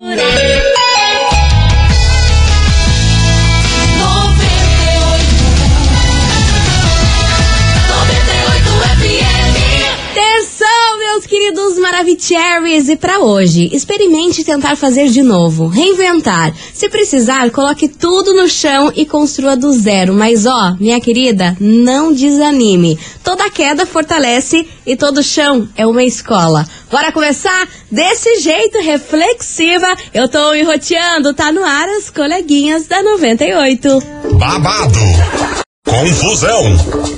Atenção, Maravicheries! E para hoje, experimente tentar fazer de novo, reinventar. Se precisar, coloque tudo no chão e construa do zero. Mas ó, minha querida, não desanime. Toda queda fortalece e todo chão é uma escola. Bora começar desse jeito, reflexiva. Eu tô enroteando, tá no ar as coleguinhas da 98. babado, confusão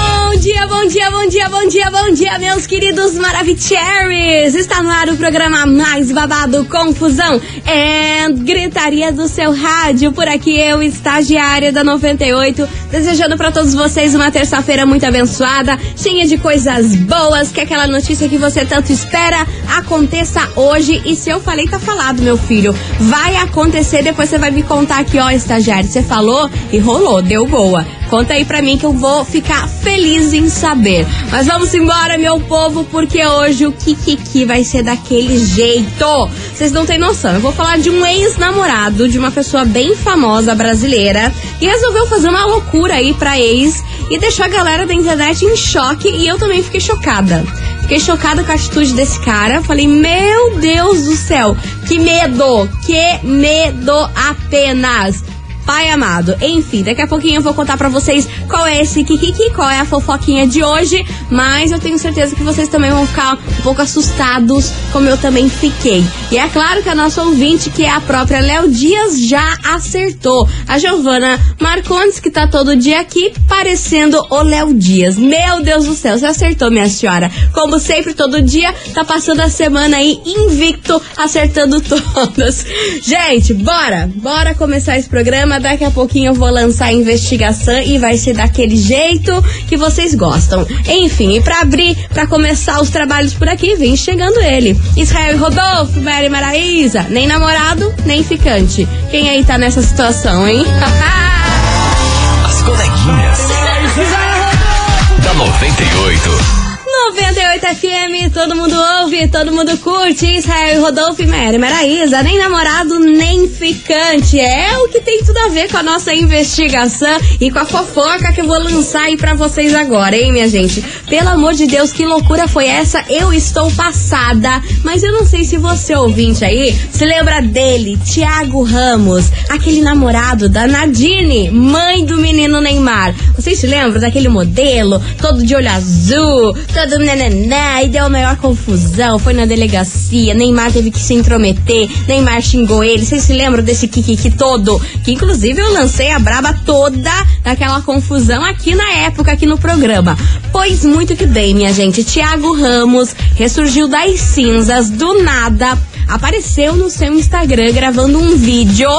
dia, bom dia, bom dia, bom dia, bom dia, meus queridos Maravicheries! Está no ar o programa mais babado, confusão e gritaria do seu rádio. Por aqui eu, estagiária da 98, desejando para todos vocês uma terça-feira muito abençoada, cheia de coisas boas, que aquela notícia que você tanto espera aconteça hoje. E se eu falei, tá falado, meu filho. Vai acontecer, depois você vai me contar aqui, ó, estagiário, você falou e rolou, deu boa. Conta aí pra mim que eu vou ficar feliz em saber. Mas vamos embora, meu povo, porque hoje o Kikiki vai ser daquele jeito. Vocês não têm noção. Eu vou falar de um ex-namorado de uma pessoa bem famosa brasileira que resolveu fazer uma loucura aí pra ex e deixou a galera da internet em choque e eu também fiquei chocada. Fiquei chocada com a atitude desse cara. Falei, meu Deus do céu, que medo, que medo apenas. Pai amado. Enfim, daqui a pouquinho eu vou contar pra vocês qual é esse Kikiki, qual é a fofoquinha de hoje, mas eu tenho certeza que vocês também vão ficar um pouco assustados, como eu também fiquei. E é claro que a nossa ouvinte, que é a própria Léo Dias, já acertou. A Giovana Marcondes, que tá todo dia aqui, parecendo o Léo Dias. Meu Deus do céu, você acertou, minha senhora. Como sempre, todo dia, tá passando a semana aí invicto, acertando todas. Gente, bora! Bora começar esse programa. Daqui a pouquinho eu vou lançar a investigação e vai ser daquele jeito que vocês gostam. Enfim, e pra abrir, pra começar os trabalhos por aqui, vem chegando ele. Israel Rodolfo, Mary Maraísa, nem namorado, nem ficante. Quem aí tá nessa situação, hein? As coleguinhas. da 98. 98 FM, todo mundo ouve, todo mundo curte. Israel Rodolfo e Mary Maraísa, nem namorado, nem ficante. É o que tem tudo a ver com a nossa investigação e com a fofoca que eu vou lançar aí pra vocês agora, hein, minha gente? Pelo amor de Deus, que loucura foi essa? Eu estou passada, mas eu não sei se você, ouvinte aí, se lembra dele, Tiago Ramos, aquele namorado da Nadine, mãe do menino Neymar. Vocês se lembram daquele modelo, todo de olho azul, todo nananã, e deu a maior confusão, foi na delegacia, Neymar teve que se intrometer, Neymar xingou ele, vocês se lembram desse kikiki todo? Que inclusive eu lancei a braba toda daquela confusão aqui na época, aqui no programa. Pois muito que bem, minha gente, Tiago Ramos ressurgiu das cinzas do nada, apareceu no seu Instagram gravando um vídeo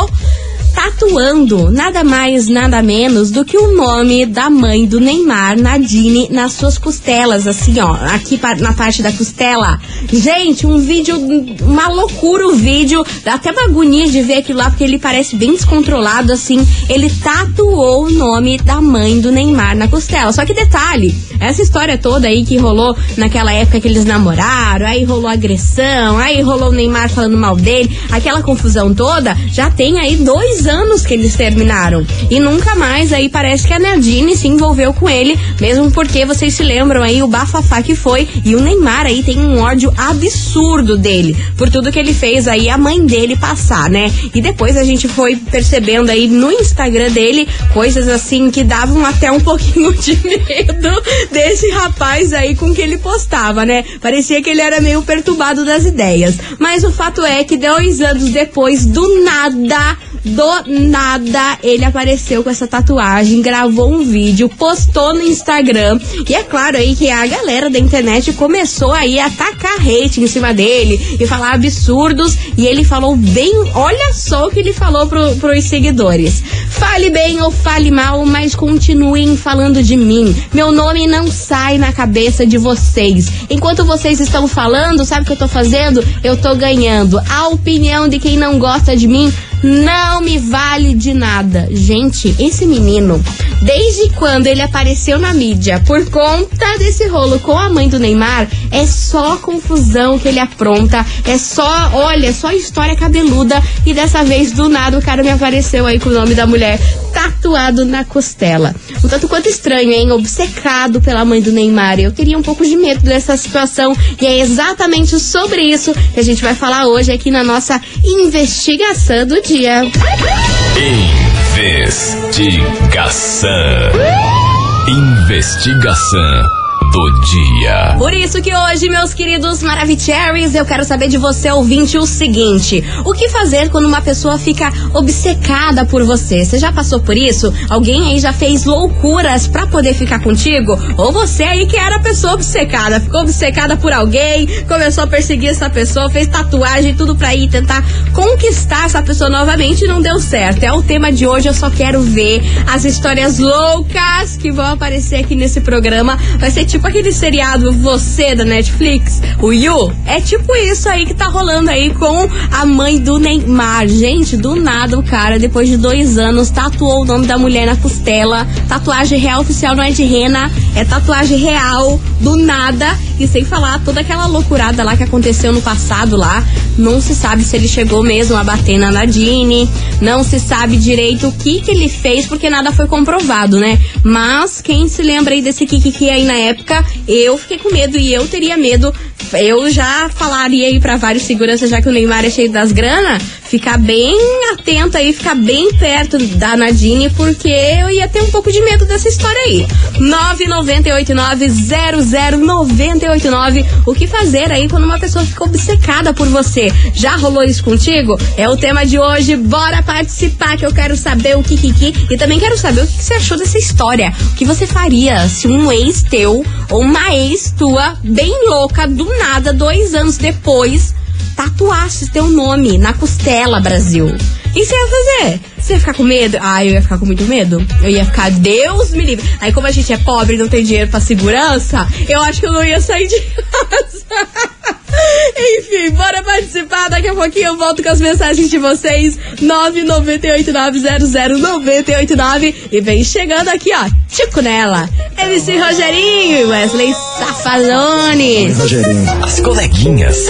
tatuando nada mais, nada menos do que o nome da mãe do Neymar, Nadine, nas suas costelas, assim, ó, aqui na parte da costela. Gente, um vídeo, uma loucura o vídeo, dá até uma agonia de ver aquilo lá, porque ele parece bem descontrolado, assim. Ele tatuou o nome da mãe do Neymar na costela. Só que detalhe, essa história toda aí que rolou naquela época que eles namoraram, aí rolou agressão, aí rolou o Neymar falando mal dele, aquela confusão toda, já tem aí dois anos que eles terminaram. E nunca mais aí parece que a Nadine se envolveu com ele, mesmo porque vocês se lembram aí o bafafá que foi. E o Neymar aí tem um ódio absurdo dele, por tudo que ele fez aí a mãe dele passar, né? E depois a gente foi percebendo aí no Instagram dele coisas assim que davam até um pouquinho de medo desse rapaz aí com que ele postava, né? Parecia que ele era meio perturbado das ideias. Mas o fato é que dois anos depois, do nada, do nada ele apareceu com essa tatuagem, gravou um vídeo, postou no Instagram. E é claro aí que a galera da internet começou aí a atacar hate em cima dele e falar absurdos. E ele falou bem, olha só o que ele falou pro, pros seguidores. Fale bem ou fale mal, mas continuem falando de mim. Meu nome não sai na cabeça de vocês. Enquanto vocês estão falando, sabe o que eu tô fazendo? Eu tô ganhando. A opinião de quem não gosta de mim não me vale de nada. Gente, esse menino, desde quando ele apareceu na mídia por conta desse rolo com a mãe do Neymar, é só confusão que ele apronta, é só, olha, só história cabeluda e dessa vez do nada o cara me apareceu aí com o nome da mulher tatuado na costela. Um tanto quanto estranho, hein? Obcecado pela mãe do Neymar. Eu teria um pouco de medo dessa situação e é exatamente sobre isso que a gente vai falar hoje aqui na nossa investigação do dia. Investigação do dia. Por isso que hoje, meus queridos Maravicheries, eu quero saber de você, ouvinte, o seguinte: o que fazer quando uma pessoa fica obcecada por você? Você já passou por isso? Alguém aí já fez loucuras pra poder ficar contigo? Ou você aí que era a pessoa obcecada, ficou obcecada por alguém, começou a perseguir essa pessoa, fez tatuagem, tudo pra ir tentar conquistar essa pessoa novamente e não deu certo. É o tema de hoje, eu só quero ver as histórias loucas que vão aparecer aqui nesse programa. Vai ser tipo aquele seriado Você da Netflix, o You. É tipo isso aí que tá rolando aí com a mãe do Neymar. Gente, do nada o cara, depois de dois anos, tatuou o nome da mulher na costela. Tatuagem real oficial não é de rena, é tatuagem real, do nada. E sem falar toda aquela loucurada lá que aconteceu no passado lá. Não se sabe se ele chegou mesmo a bater na Nadine. Não se sabe direito o que que ele fez, porque nada foi comprovado, né? Mas quem se lembra aí desse Kiki aí na época, eu fiquei com medo e eu teria medo. Eu já falaria aí pra vários seguranças, já que o Neymar é cheio das grana, ficar bem atento aí, ficar bem perto da Nadine, porque eu ia ter um pouco de medo dessa história aí. 998900989. O que fazer aí quando uma pessoa fica obcecada por você? Já rolou isso contigo? É o tema de hoje. Bora participar que eu quero saber o que que e também quero saber o que, que você achou dessa história. O que você faria se um ex teu uma ex tua bem louca do nada, dois anos depois, tatuasse teu nome na costela, Brasil. Que você ia fazer? Você ia ficar com medo? Ah, eu ia ficar com muito medo. Eu ia ficar, Deus me livre. Aí, como a gente é pobre e não tem dinheiro pra segurança, eu acho que eu não ia sair de casa. Enfim, bora participar. Daqui a pouquinho eu volto com as mensagens de vocês. 998900989. E vem chegando aqui, ó. Tico nela. MC Rogerinho e Wesley Safadone. Rogerinho. As coleguinhas.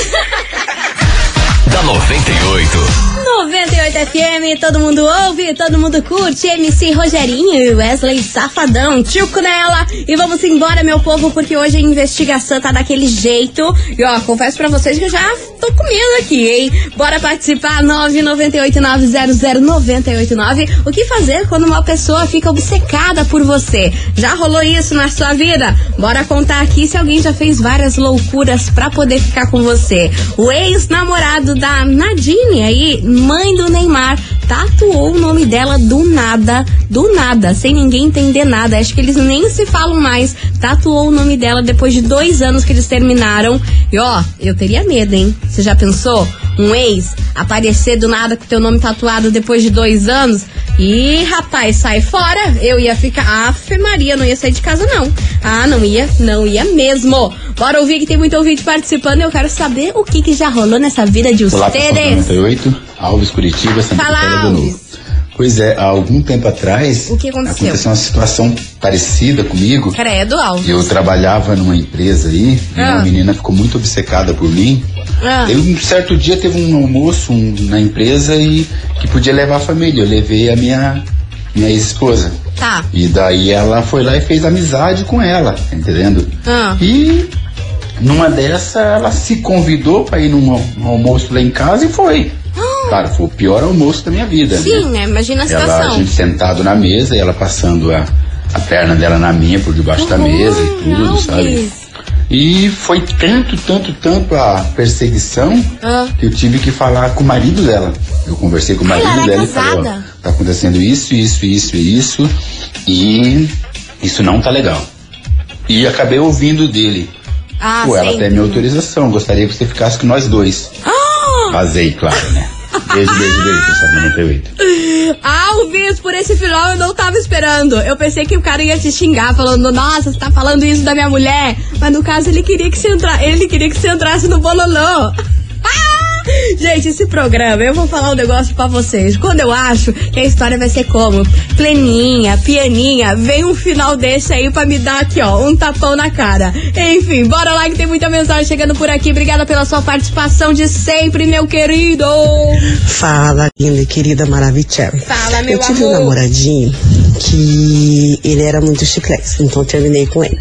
da 98. 98 FM, todo mundo ouve, todo mundo curte. MC Rogerinho Wesley Safadão, Tico nela. E vamos embora, meu povo, porque hoje a investigação tá daquele jeito. E ó, confesso pra vocês que eu já tô com medo aqui, hein? Bora participar, 998900989. O que fazer quando uma pessoa fica obcecada por você? Já rolou isso na sua vida? Bora contar aqui se alguém já fez várias loucuras pra poder ficar com você. O ex-namorado da Nadine aí, mãe do Neymar, tatuou o nome dela do nada, do nada, sem ninguém entender nada. Acho que eles nem se falam mais. Tatuou o nome dela depois de dois anos que eles terminaram. E ó, eu teria medo, hein? Você já pensou? Um ex aparecer do nada com teu nome tatuado depois de dois anos? E rapaz, sai fora. Eu ia ficar. Afe Maria, não ia sair de casa, não. Ah, não ia, não ia mesmo. Bora ouvir que tem muito ouvinte participando. Eu quero saber o que, que já rolou nessa vida de Olá, vocês. pessoal 98, Alves Curitiba, Santa Fala, Alves. Pois é, há algum tempo atrás O que aconteceu? uma situação parecida comigo. Credo, Alves. Eu trabalhava numa empresa aí e Ah. uma menina ficou muito obcecada por mim. Ah. Eu, um certo dia teve um almoço um, na empresa e que podia levar a família. Eu levei a minha, minha ex-esposa. Tá. E daí ela foi lá e fez amizade com ela, tá entendendo? Ah. E numa dessa ela se convidou para ir num almoço lá em casa e foi. Claro, foi o pior almoço da minha vida. né? Sim, né? Imagina a Ela, a situação. gente sentado na mesa e ela passando a, a perna dela na minha por debaixo da mesa e tudo, Alves. sabe? E foi tanto, tanto, tanto a perseguição Ah. que eu tive que falar com o marido dela. Eu conversei com o Ah, marido ela é dela e falei, ó, tá acontecendo isso, isso, isso e isso, e isso não tá legal. E acabei ouvindo dele. Ah, Pô, ela sempre. tem minha autorização, gostaria que você ficasse com nós dois. Vazei, claro, né? Beijo, beijo, beijo, pessoal do 98. Alves, por esse final eu não tava esperando. Eu pensei que o cara ia te xingar, falando, nossa, você tá falando isso da minha mulher. Mas no caso, ele queria que você entra... ele queria que você entrasse no bololô. Gente, esse programa, eu vou falar um negócio pra vocês. Quando eu acho que a história vai ser como pleninha, pianinha, vem um final desse aí pra me dar aqui, ó, um tapão na cara. Enfim, bora lá que tem muita mensagem chegando por aqui. Obrigada pela sua participação de sempre, meu querido. Fala, linda e querida Maravicherry. Fala, meu Eu tive amor. um namoradinho que ele era muito chiclete, então terminei com ele.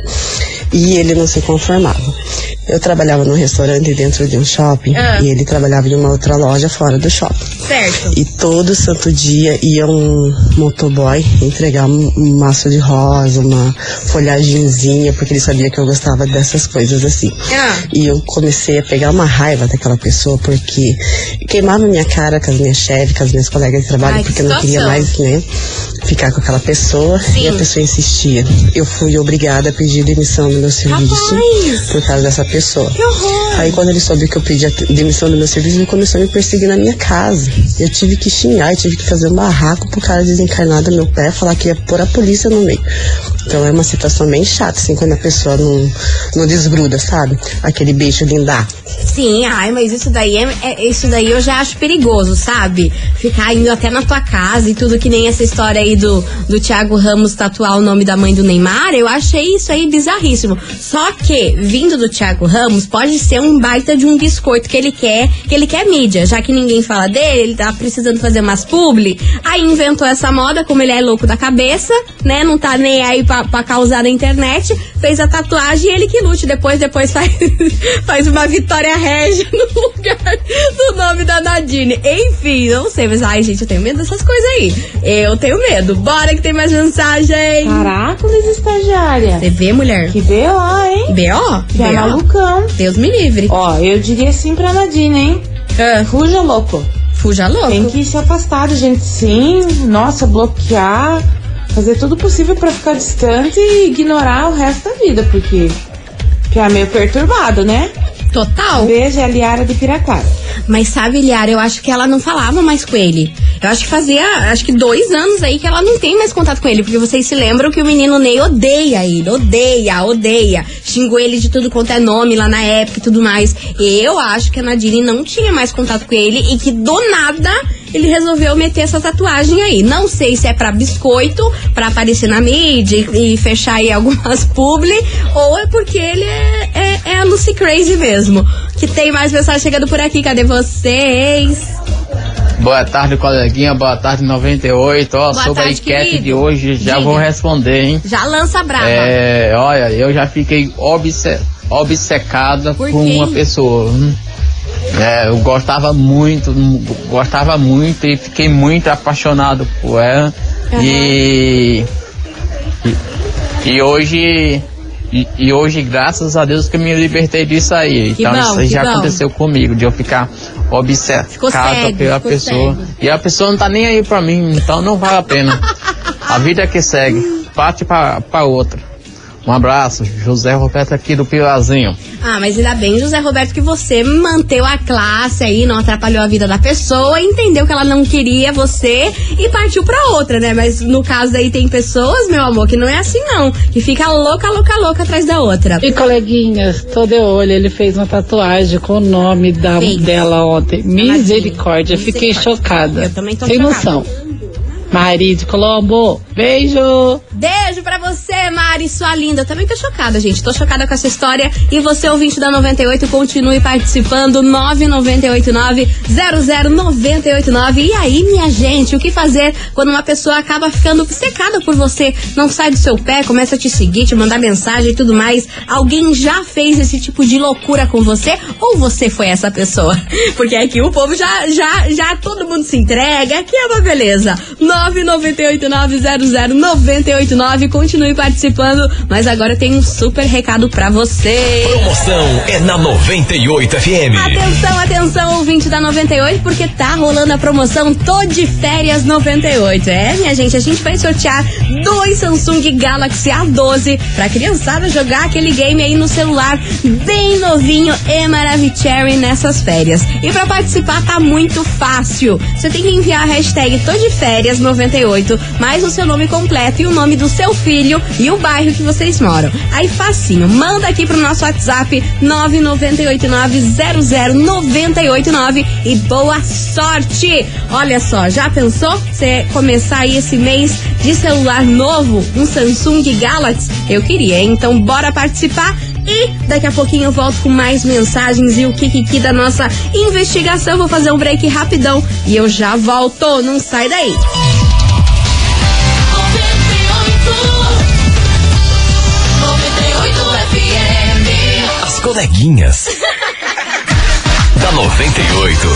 E ele não se conformava. Eu trabalhava num restaurante dentro de um shopping Ah. e ele trabalhava em uma outra loja fora do shopping. Certo. E todo santo dia ia um motoboy entregar um, um maço de rosa, uma folhagemzinha, porque ele sabia que eu gostava dessas coisas assim. Ah. E eu comecei a pegar uma raiva daquela pessoa, porque queimava minha cara com as minhas chefes, com as minhas colegas de trabalho, Ai, que porque eu não queria mais, né, ficar com aquela pessoa. Sim. E a pessoa insistia. Eu fui obrigada a pedir demissão do meu serviço Rapaz! por causa dessa pessoa. Que horror! Aí quando ele soube que eu pedi a demissão do meu serviço, ele começou a me perseguir na minha casa. Eu tive que xingar, eu tive que fazer um barraco pro cara desencarnar do meu pé, falar que ia pôr a polícia no meio. Então é uma situação bem chata, assim, quando a pessoa não, não desgruda, sabe? Aquele beijo lindar. Sim, ai, mas isso daí é, é- isso daí eu já acho perigoso, sabe? Ficar indo até na tua casa e tudo que nem essa história aí do, do Thiago Ramos tatuar o nome da mãe do Neymar, eu achei isso aí bizarríssimo. Só que, vindo do Thiago Ramos, pode ser um baita de um biscoito que ele quer, que ele quer mídia, já que ninguém fala dele, ele tá precisando fazer umas publi, aí inventou essa moda, como ele é louco da cabeça, né? Não tá nem aí pra, pra causar na internet, fez a tatuagem e ele que lute depois, depois faz, faz uma Vitória Regia no lugar do nome da Nadine. Enfim, não sei, mas ai, gente, eu tenho medo dessas coisas aí. Eu tenho medo. Bora que tem mais mensagem. Caracoles, estagiária. Você vê, mulher? Que B.O., hein? B.O.? Que é B.O.? malucão. Deus me livre. Ó, eu diria sim pra Nadine, hein? Ah, Fuja louco. fuja louco. Tem que se afastar gente sim. Nossa, bloquear. Fazer tudo possível pra ficar distante e ignorar o resto da vida, porque. Que é meio perturbado, né? Total. Beijo, é a Liara de Piraquara. Mas sabe, Liara, eu acho que ela não falava mais com ele. Eu acho que fazia, acho que dois anos aí que ela não tem mais contato com ele. Porque vocês se lembram que o menino Ney odeia ele. Odeia, odeia. Xingou ele de tudo quanto é nome lá na época e tudo mais. Eu acho que a Nadine não tinha mais contato com ele e que do nada ele resolveu meter essa tatuagem aí. Não sei se é pra biscoito, pra aparecer na mídia e, e fechar aí algumas publi, ou é porque ele é, é, é a Lucy Crazy mesmo. Que tem mais mensagem chegando por aqui. Cadê vocês? Boa tarde, coleguinha. Boa tarde, 98. Ó, Boa sobre tarde, a enquete querido. de hoje, já Diga. vou responder, hein? Já lança brava. É, olha, eu já fiquei obce- obcecada Por por, uma pessoa. hum. É, eu gostava muito, gostava muito e fiquei muito apaixonado por ela. E, e. E hoje. E, e hoje, graças a Deus, que eu me libertei disso aí. Que então, bom, isso já bom. aconteceu comigo, de eu ficar obcecado pela pessoa. E a pessoa não tá nem aí pra mim, então não vale a pena. A vida é que segue. Parte pra, pra outra. Um abraço, José Roberto aqui do Pilazinho. Ah, mas ainda bem, José Roberto, que você manteve a classe aí, não atrapalhou a vida da pessoa, entendeu que ela não queria você e partiu pra outra, né? Mas no caso aí tem pessoas, meu amor, que não é assim não, que fica louca, louca, louca atrás da outra. E coleguinhas, tô de olho, ele fez uma tatuagem com o nome da, Fez. dela ontem. Misericórdia, Misericórdia. fiquei chocada. Eu também tô Sem chocada. noção. Maria de Colombo, beijo! Beijo pra você, Mari, sua linda. Também tô chocada, gente. Tô chocada com essa história. E você, ouvinte da 98, continue participando. 9988-90989. E aí, minha gente, o que fazer quando uma pessoa acaba ficando secada por você? Não sai do seu pé, começa a te seguir, te mandar mensagem e tudo mais. Alguém já fez esse tipo de loucura com você? Ou você foi essa pessoa? Porque aqui o povo já, já, já todo mundo se entrega. Aqui é uma beleza. 998900989 998900989. Continue participando, mas agora tenho um super recado pra você. Promoção é na 98 FM. Atenção, atenção, ouvinte da 98, porque tá rolando a promoção Tô de Férias 98. É, minha gente, a gente vai sortear dois Samsung Galaxy A12 pra criançada jogar aquele game aí no celular bem novinho e Maravicherry nessas férias. E pra participar tá muito fácil. Você tem que enviar a hashtag Tô de Férias 98, mais o seu nome completo e o nome do seu filho e o bairro que vocês moram. Aí facinho, manda aqui pro nosso WhatsApp 998900989 e boa sorte! Olha só, já pensou você começar aí esse mês de celular novo, um Samsung Galaxy? Eu queria, hein? então bora participar e daqui a pouquinho eu volto com mais mensagens e o Kikiki da nossa investigação. Vou fazer um break rapidão e eu já volto. Não sai daí. Coleguinhas. da 98.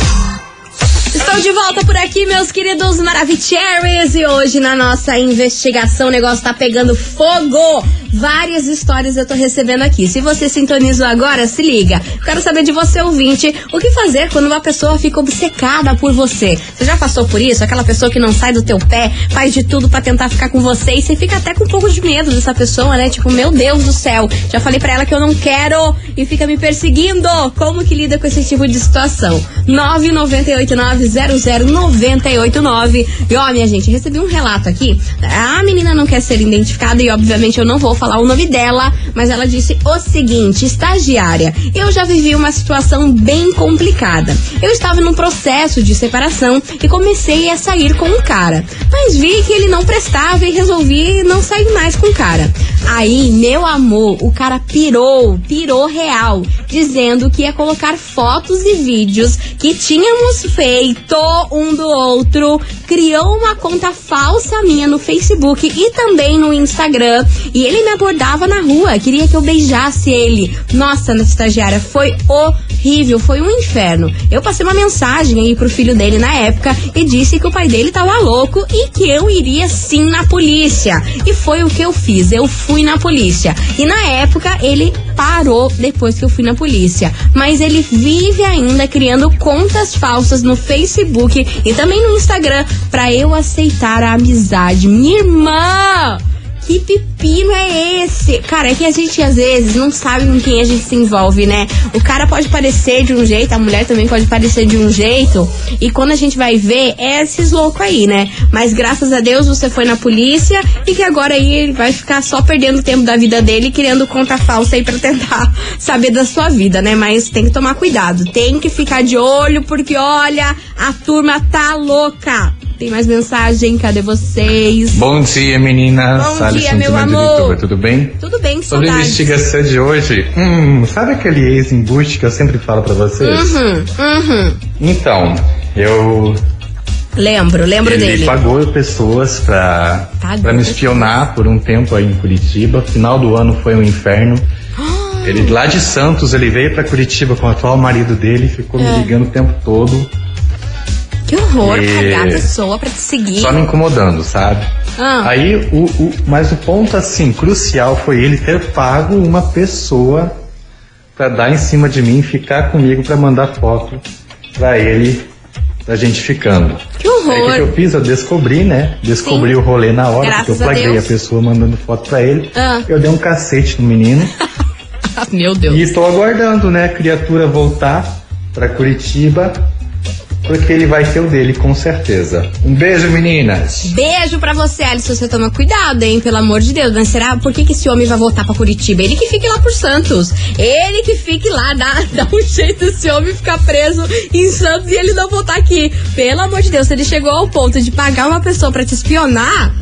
Estou de volta por aqui, meus queridos Maravicheries. E hoje, na nossa investigação, o negócio tá pegando fogo. Várias histórias eu tô recebendo aqui. Se você sintonizou agora, se liga. Quero saber de você, ouvinte, o que fazer quando uma pessoa fica obcecada por você. Você já passou por isso? Aquela pessoa que não sai do teu pé, faz de tudo para tentar ficar com você e você fica até com um pouco de medo dessa pessoa, né? Tipo, meu Deus do céu, já falei para ela que eu não quero e fica me perseguindo. Como que lida com esse tipo de situação? 998900989. E ó, minha gente, recebi um relato aqui. A menina não quer ser identificada e obviamente eu não vou falar o nome dela, mas ela disse o seguinte: estagiária, eu já vivi uma situação bem complicada. Eu estava num processo de separação e comecei a sair com um cara, mas vi que ele não prestava e resolvi não sair mais com o cara. Aí, meu amor, o cara pirou, pirou real, dizendo que ia colocar fotos e vídeos que tínhamos feito um do outro, criou uma conta falsa minha no Facebook e também no Instagram. E ele me abordava na rua, queria que eu beijasse ele. Nossa, na estagiária, foi horrível, foi um inferno. Eu passei uma mensagem aí pro filho dele na época e disse que o pai dele tava louco e que eu iria sim na polícia. E foi o que eu fiz, eu fui na polícia. E na época ele parou depois que eu fui na polícia. Mas ele vive ainda criando contas falsas no Facebook e também no Instagram para eu aceitar a amizade. Minha irmã! Que pepino é esse? Cara, é que a gente às vezes não sabe com quem a gente se envolve, né? O cara pode parecer de um jeito, a mulher também pode parecer de um jeito. E quando a gente vai ver, é esses loucos aí, né? Mas graças a Deus você foi na polícia e que agora aí ele vai ficar só perdendo tempo da vida dele criando conta falsa aí pra tentar saber da sua vida, né? Mas tem que tomar cuidado, tem que ficar de olho, porque olha, a turma tá louca. Tem mais mensagem? Cadê vocês? Bom dia, meninas. Bom Alisson dia, meu amor. tudo bem? Tudo bem, que Sobre a investigação de hoje, hum, sabe aquele ex-embuste que eu sempre falo pra vocês? Uhum, uhum. Então, eu. Lembro, lembro ele dele. pagou pessoas pra, Pagou pra me espionar por um tempo aí em Curitiba. Final do ano foi um inferno. Ele lá de Santos, ele veio pra Curitiba com o atual marido dele, ficou É. me ligando o tempo todo, Que horror, E- pagar a pessoa pra te seguir. só me incomodando, sabe? Ah. Aí, o, o- mas o ponto assim, crucial foi ele ter pago uma pessoa pra dar em cima de mim e ficar comigo pra mandar foto pra ele, pra gente ficando. Que Aí o que, horror. eu fiz? Eu descobri, né? Descobri Sim. o rolê na hora, Graças porque eu a flagrei a, Deus. pessoa mandando foto pra ele. Ah. Eu dei um cacete no menino Meu Deus. e estou aguardando, né, a criatura voltar pra Curitiba, porque ele vai ter o dele, com certeza. Um beijo, meninas! Beijo pra você, Alisson. Você toma cuidado, hein? Pelo amor de Deus. Mas será? Por que, que esse homem vai voltar pra Curitiba? Ele que fique lá por Santos. Ele que fique lá. Dá, dá um jeito esse homem ficar preso em Santos e ele não voltar aqui. Pelo amor de Deus, se ele chegou ao ponto de pagar uma pessoa pra te espionar.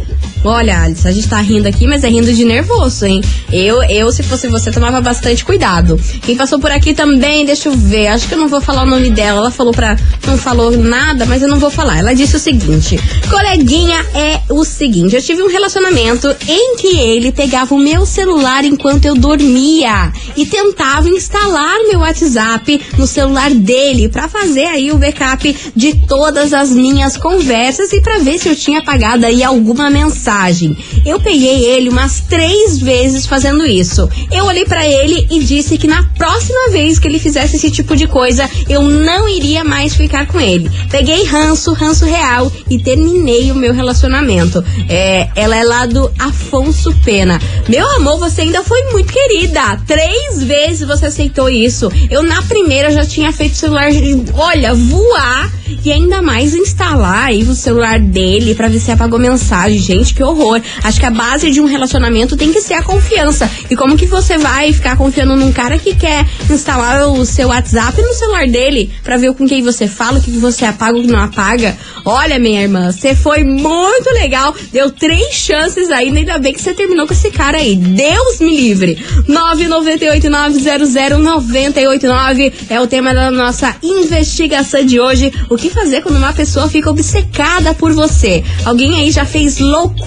Olha, Alisson, a gente tá rindo aqui, mas é rindo de nervoso, hein? Eu, eu, se fosse você, tomava bastante cuidado. Quem passou por aqui também, deixa eu ver. Acho que eu não vou falar o nome dela. Ela falou pra. Não falou nada, mas eu não vou falar. Ela disse o seguinte: Coleguinha é o seguinte. Eu tive um relacionamento em que ele pegava o meu celular enquanto eu dormia e tentava instalar meu WhatsApp no celular dele pra fazer aí o backup de todas as minhas conversas e pra ver se eu tinha apagado aí alguma mensagem. Mensagem. Eu peguei ele umas três vezes fazendo isso. Eu olhei pra ele e disse que na próxima vez que ele fizesse esse tipo de coisa, eu não iria mais ficar com ele. Peguei ranço, ranço real e terminei o meu relacionamento. É, ela é lá do Afonso Pena. Meu amor, você ainda foi muito querida. Três vezes você aceitou isso. Eu na primeira já tinha feito o celular, olha, voar e ainda mais instalar aí o celular dele pra ver se apagou mensagem. Gente, que horror. Acho que a base de um relacionamento tem que ser a confiança. E como que você vai ficar confiando num cara que quer instalar o seu WhatsApp no celular dele pra ver com quem você fala, o que você apaga, o que não apaga? Olha, minha irmã, você foi muito legal. Deu três chances aí, ainda bem que você terminou com esse cara aí. Deus me livre. 998900989 é o tema da nossa investigação de hoje. O que fazer quando uma pessoa fica obcecada por você? Alguém aí já fez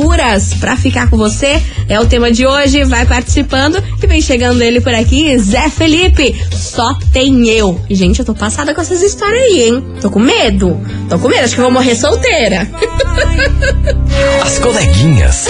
loucuras pra ficar com você? É o tema de hoje. Vai participando que vem chegando ele por aqui, Zé Felipe. Só tem eu. Gente, eu tô passada com essas histórias aí, hein? Tô com medo. Tô com medo. Acho que eu vou morrer solteira. As coleguinhas.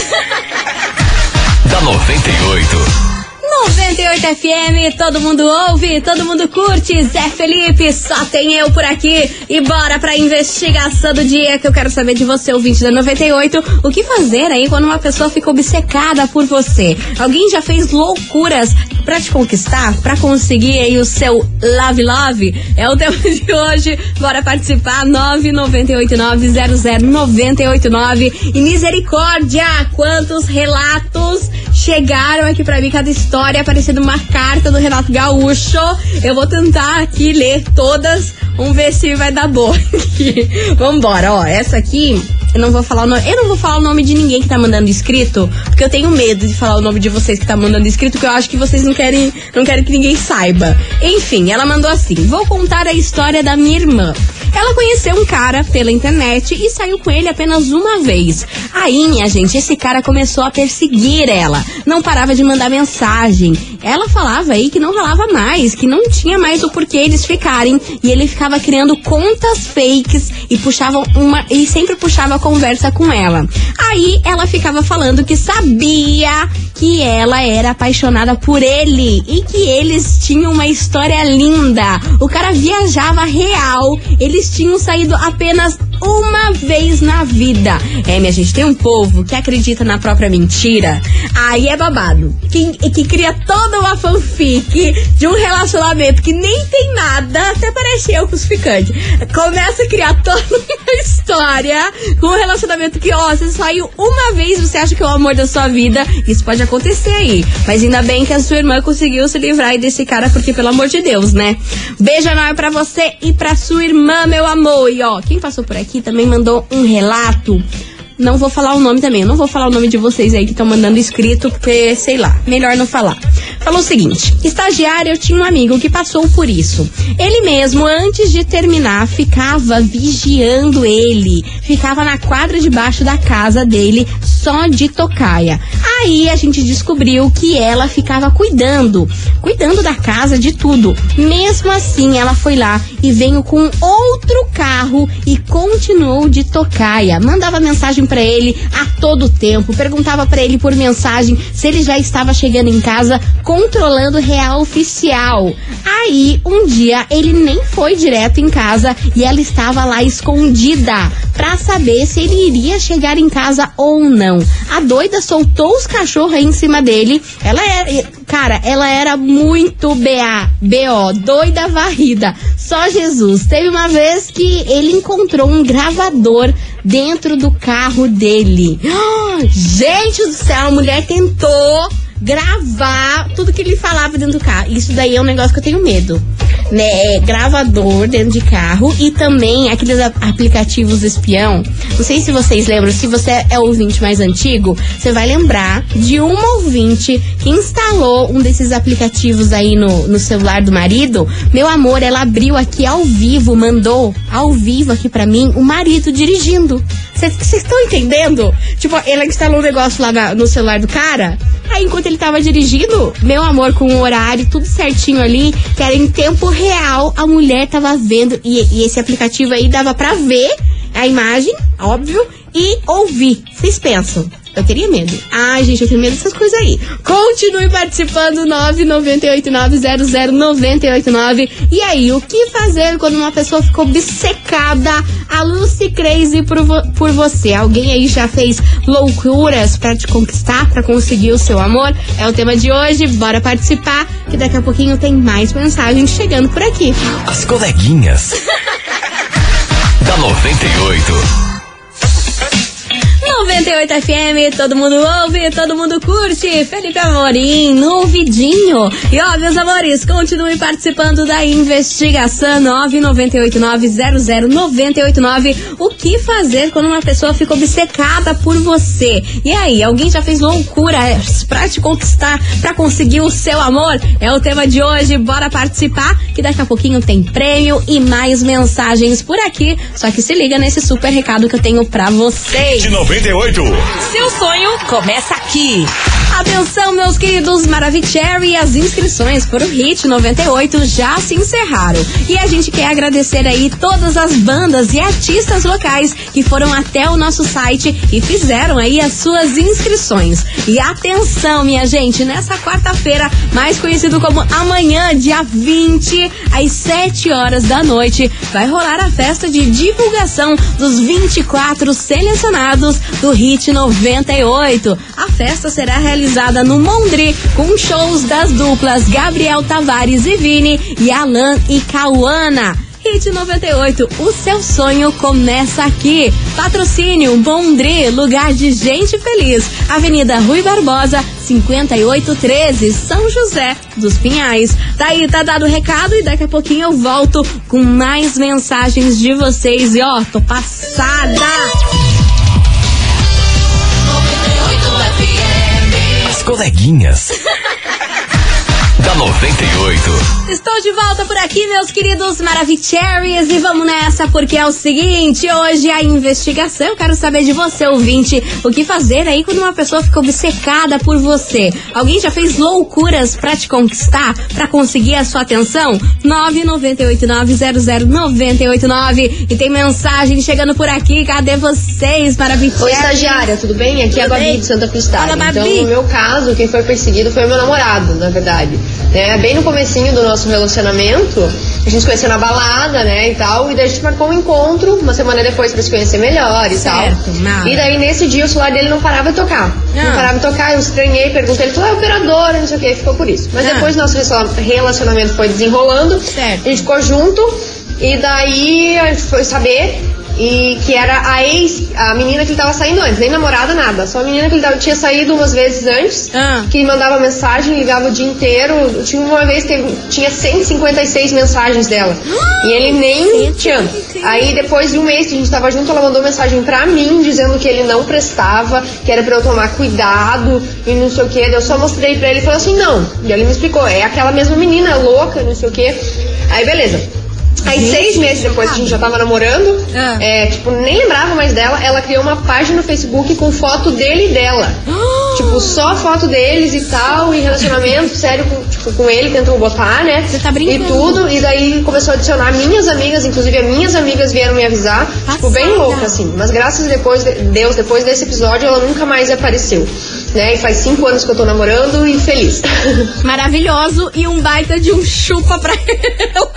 da 98. 98 FM, todo mundo ouve, todo mundo curte. Zé Felipe, só tem eu por aqui. E bora pra investigação do dia que eu quero saber de você, ouvinte da 98. O que fazer aí quando uma pessoa fica obcecada por você? Alguém já fez loucuras pra te conquistar? Pra conseguir aí o seu love love? É o tema de hoje. Bora participar. 998900989. E misericórdia, quantos relatos chegaram aqui pra mim, cada história parecendo uma carta do Renato Gaúcho. Eu vou tentar aqui ler todas, vamos ver se vai dar boa aqui. Vambora, ó, essa aqui eu não vou falar o nome. Eu não vou falar o nome de ninguém que tá mandando escrito, porque eu tenho medo de falar o nome de vocês que tá mandando escrito, porque eu acho que vocês não querem, não querem que ninguém saiba. Enfim, ela mandou assim: "Vou contar a história da minha irmã. Ela conheceu um cara pela internet e saiu com ele apenas uma vez. Aí, minha gente, esse cara começou a perseguir ela. Não parava de mandar mensagem. Ela falava aí que não rolava mais, que não tinha mais o porquê eles ficarem. E ele ficava criando contas fakes e puxava uma. e sempre puxava a conversa com ela. Aí ela ficava falando que sabia que ela era apaixonada por ele e que eles tinham uma história linda. O cara viajava real, eles tinham saído apenas uma vez na vida. É, minha gente, tem um povo que acredita na própria mentira. Aí é babado. Que, que cria toda uma fanfic de um relacionamento que nem tem nada, até parece eu crucificante. Começa a criar toda uma história com um relacionamento que, ó, você saiu uma vez, você acha que é o amor da sua vida. Isso pode acontecer aí. Mas ainda bem que a sua irmã conseguiu se livrar desse cara, porque pelo amor de Deus, né? Beijo enorme pra você e pra sua irmã, meu amor. E ó, quem passou por aqui também mandou um relato. Não vou falar o nome também, eu não vou falar o nome de vocês aí que estão mandando escrito, porque sei lá, melhor não falar. Falou o seguinte: estagiário, eu tinha um amigo que passou por isso. Ele mesmo, antes de terminar, ficava vigiando ele. Ficava na quadra debaixo da casa dele, só de tocaia. Aí a gente descobriu que ela ficava cuidando, cuidando da casa, de tudo. Mesmo assim, ela foi lá e veio com outro carro e continuou de tocaia. Mandava mensagem para ele a todo tempo, perguntava para ele por mensagem se ele já estava chegando em casa controlando real oficial. Aí, um dia, ele nem foi direto em casa e ela estava lá escondida pra saber se ele iria chegar em casa ou não. A doida soltou os cachorros aí em cima dele. Ela era, cara, ela era muito BA, BO, doida varrida. Só Jesus. Teve uma vez que ele encontrou um gravador dentro do carro dele. Gente do céu, a mulher tentou gravar tudo que ele falava dentro do carro. Isso daí é um negócio que eu tenho medo. Né? É gravador dentro de carro e também aqueles aplicativos espião. Não sei se vocês lembram, se você é ouvinte mais antigo, você vai lembrar de uma ouvinte que instalou um desses aplicativos aí no, no celular do marido. Meu amor, ela abriu aqui ao vivo, mandou ao vivo aqui pra mim o marido dirigindo. Vocês estão entendendo? Tipo, ela instalou um negócio lá na- no celular do cara. Aí, enquanto ele tava dirigindo, meu amor, com o horário, tudo certinho ali, que era em tempo real, a mulher tava vendo. E, e esse aplicativo aí dava pra ver a imagem, óbvio, e ouvir. Vocês pensam? Eu teria medo. Ai, gente, eu tenho medo dessas coisas aí. Continue participando, 998900989. E aí, o que fazer quando uma pessoa ficou obcecada, a Lucy Crazy por, vo por você? Alguém aí já fez loucuras pra te conquistar, pra conseguir o seu amor? É o tema de hoje, bora participar, que daqui a pouquinho tem mais mensagens chegando por aqui. As coleguinhas. da 98. 98 FM, todo mundo ouve, todo mundo curte. Felipe Amorim, no. E ó, meus amores, continue participando da investigação 998900989. O que fazer quando uma pessoa fica obcecada por você? E aí, alguém já fez loucuras pra te conquistar, pra conseguir o seu amor? É o tema de hoje, bora participar, que daqui a pouquinho tem prêmio e mais mensagens por aqui. Só que se liga nesse super recado que eu tenho pra vocês. De 98. Seu sonho começa aqui. Atenção, meus queridos Maravicherry, as inscrições para o Hit 98 já se encerraram. E a gente quer agradecer aí todas as bandas e artistas locais que foram até o nosso site e fizeram aí as suas inscrições. E atenção, minha gente, nessa quarta-feira, mais conhecido como amanhã, dia 20, às 7 horas da noite, vai rolar a festa de divulgação dos 24 selecionados do Hit 98. A festa será realizada no Mondri com shows das duplas Gabriel Tavares e Vini e Alan e Cauana. Hit 98, o seu sonho começa aqui. Patrocínio Bondri, lugar de gente feliz. Avenida Rui Barbosa, 5813, São José dos Pinhais. Daí tá dado o recado e daqui a pouquinho eu volto com mais mensagens de vocês. E ó, tô passada! Coleguinhas. Da 98. Estou de volta por aqui, meus queridos Maravicheries, e vamos nessa, porque é o seguinte, hoje a investigação, eu quero saber de você, ouvinte, o que fazer aí quando uma pessoa fica obcecada por você. Alguém já fez loucuras pra te conquistar, pra conseguir a sua atenção? 998900989 e tem mensagem chegando por aqui, cadê vocês, Maravicheries? Oi, estagiária, tudo bem? Aqui é a Tudo Babi bem? de Santa. Fala, Babi. Então, no meu caso, quem foi perseguido foi o meu namorado, na verdade. Né? Bem no comecinho do nosso relacionamento, a gente se conheceu na balada, né, e tal, e daí a gente marcou um encontro uma semana depois pra se conhecer melhor e Certo, tal. E daí, nesse dia, o celular dele não parava de tocar. Ah. Não parava de tocar, eu estranhei, perguntei, ele falou, é operadora, não sei o que, ficou por isso. Mas Ah. depois nosso relacionamento foi desenrolando, Certo. a gente ficou junto, e daí a gente foi saber e que era a ex, a menina que ele tava saindo antes, nem namorada, nada. Só a menina que ele tava, tinha saído umas vezes antes, Ah. que mandava mensagem, ligava o dia inteiro. Tinha uma vez que tinha 156 mensagens dela. e ele nem tinha. Aí depois de um mês que a gente tava junto, ela mandou mensagem pra mim dizendo que ele não prestava, que era pra eu tomar cuidado e não sei o que. Eu só mostrei pra ele e falou assim, não. E ele me explicou, é aquela mesma menina louca, não sei o que. Aí beleza. Aí seis meses depois que a gente já tava namorando, Ah. é, tipo, nem lembrava mais dela, ela criou uma página no Facebook com foto dele e dela. tipo, só foto deles e tal, e relacionamento sério com, tipo, com ele, tentou botar, né? Você tá brincando. E tudo, e daí começou a adicionar minhas amigas, inclusive as minhas amigas vieram me avisar, tipo, bem Passada. louca, assim. Mas graças a depois, Deus, depois desse episódio, ela nunca mais apareceu. Né? E faz cinco anos que eu tô namorando e feliz. Maravilhoso e um baita de um chupa pra ela.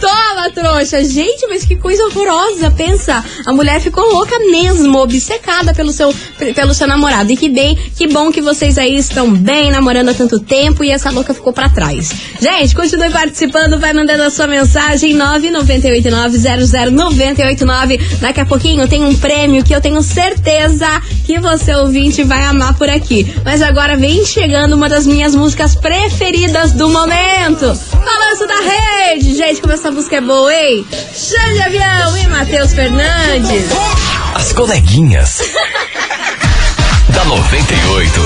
Toma, trouxa. Gente, mas que coisa horrorosa. Pensa, a mulher ficou louca mesmo, obcecada pelo seu, pelo seu namorado. E que bem, que bom que vocês aí estão bem, namorando há tanto tempo e essa louca ficou pra trás. Gente, continue participando, vai mandando a sua mensagem 998900989. Daqui a pouquinho tem um prêmio que eu tenho certeza que você ouvinte vai amar por aqui. Mas agora vem chegando uma das minhas músicas preferidas do momento. Balanço da rede. Gente, como essa música é boa, hein? Xande Avião e Matheus Fernandes. As coleguinhas. da 98.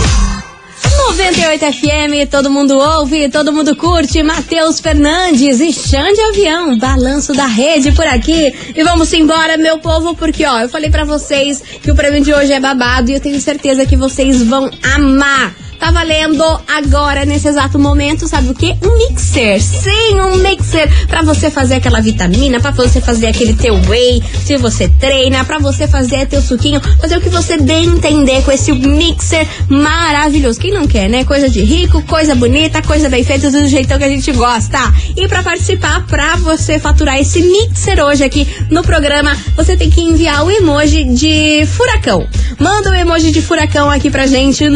98 FM, todo mundo ouve, todo mundo curte. Matheus Fernandes e Xande Avião, balanço da rede por aqui. E vamos embora, meu povo, porque ó, eu falei pra vocês que o prêmio de hoje é babado e eu tenho certeza que vocês vão amar. Tá valendo agora, nesse exato momento, sabe o que? Um mixer. Sim, um mixer pra você fazer aquela vitamina, pra você fazer aquele teu whey, se você treina, pra você fazer teu suquinho, fazer o que você bem entender com esse mixer maravilhoso. Quem não quer, né? Coisa de rico, coisa bonita, coisa bem feita do jeitão que a gente gosta. E pra participar, pra você faturar esse mixer hoje aqui no programa, você tem que enviar o emoji de furacão. Manda o emoji de furacão aqui pra gente,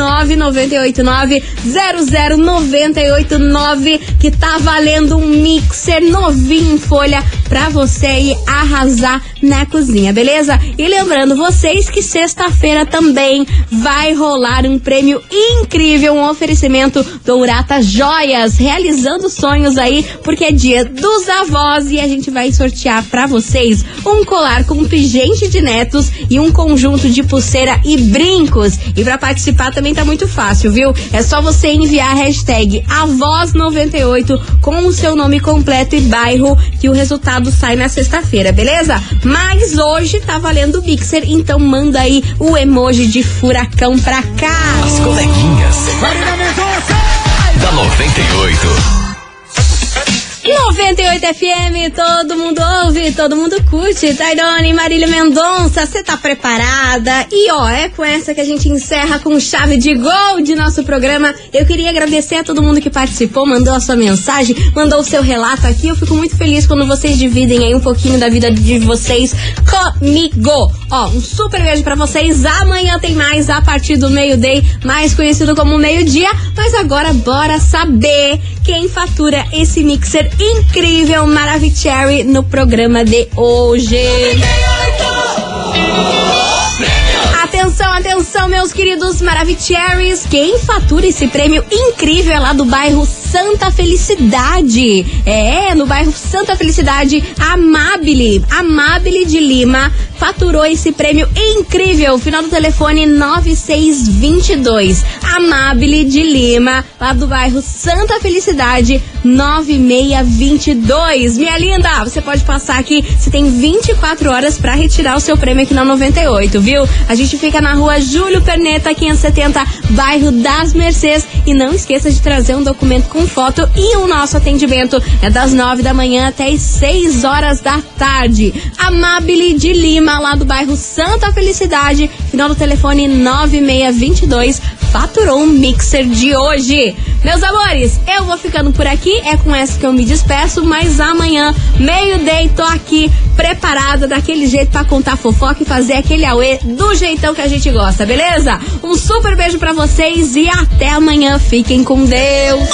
998900989, que tá valendo um mixer novinho em folha pra você ir arrasar na cozinha, beleza? E lembrando vocês que sexta-feira também vai rolar um prêmio incrível, um oferecimento do Urata Joias, realizando sonhos aí, porque é dia dos avós e a gente vai sortear pra vocês um colar com pingente de netos e um conjunto de pulseira e brincos. E pra participar também tá muito fácil, viu? É só você enviar a hashtag Avoz98 com o seu nome completo e bairro que o resultado sai na sexta-feira, beleza? Mas hoje tá valendo o Mixer, então manda aí o emoji de furacão pra cá. As coleguinhas. Da 98. 98 FM, todo mundo ouve, todo mundo curte. Tairone, Marília Mendonça, você tá preparada? E ó, é com essa que a gente encerra com chave de gol de nosso programa. Eu queria agradecer a todo mundo que participou, mandou a sua mensagem, mandou o seu relato aqui. Eu fico muito feliz quando vocês dividem aí um pouquinho da vida de vocês comigo. Ó, um super beijo pra vocês. Amanhã tem mais a partir do meio-day, mais conhecido como meio-dia. Mas agora bora saber quem fatura esse mixer incrível Maravicherry no programa de hoje. Atenção, atenção, meus queridos Maravicheries. Quem fatura esse prêmio incrível é lá do bairro Santa Felicidade. É, no bairro Santa Felicidade, Amabile, Amabile de Lima, faturou esse prêmio incrível. Final do telefone 9622. Amabile de Lima, lá do bairro Santa Felicidade, 9622. Minha linda, você pode passar aqui, você tem 24 horas para retirar o seu prêmio aqui na 98, viu? A gente fica na rua Júlio Perneta, 570, bairro das Mercês. E não esqueça de trazer um documento com foto e o nosso atendimento é das 9 da manhã até as 6 horas da tarde. Amabile de Lima, lá do bairro Santa Felicidade, final do telefone 9622, faturou um mixer de hoje. Meus amores, eu vou ficando por aqui. É com essa que eu me despeço, mas amanhã, meio-day, tô aqui preparada daquele jeito para contar fofoca e fazer aquele auê do jeitão que a gente gosta, beleza? Um super beijo para vocês e até amanhã. Fiquem com Deus.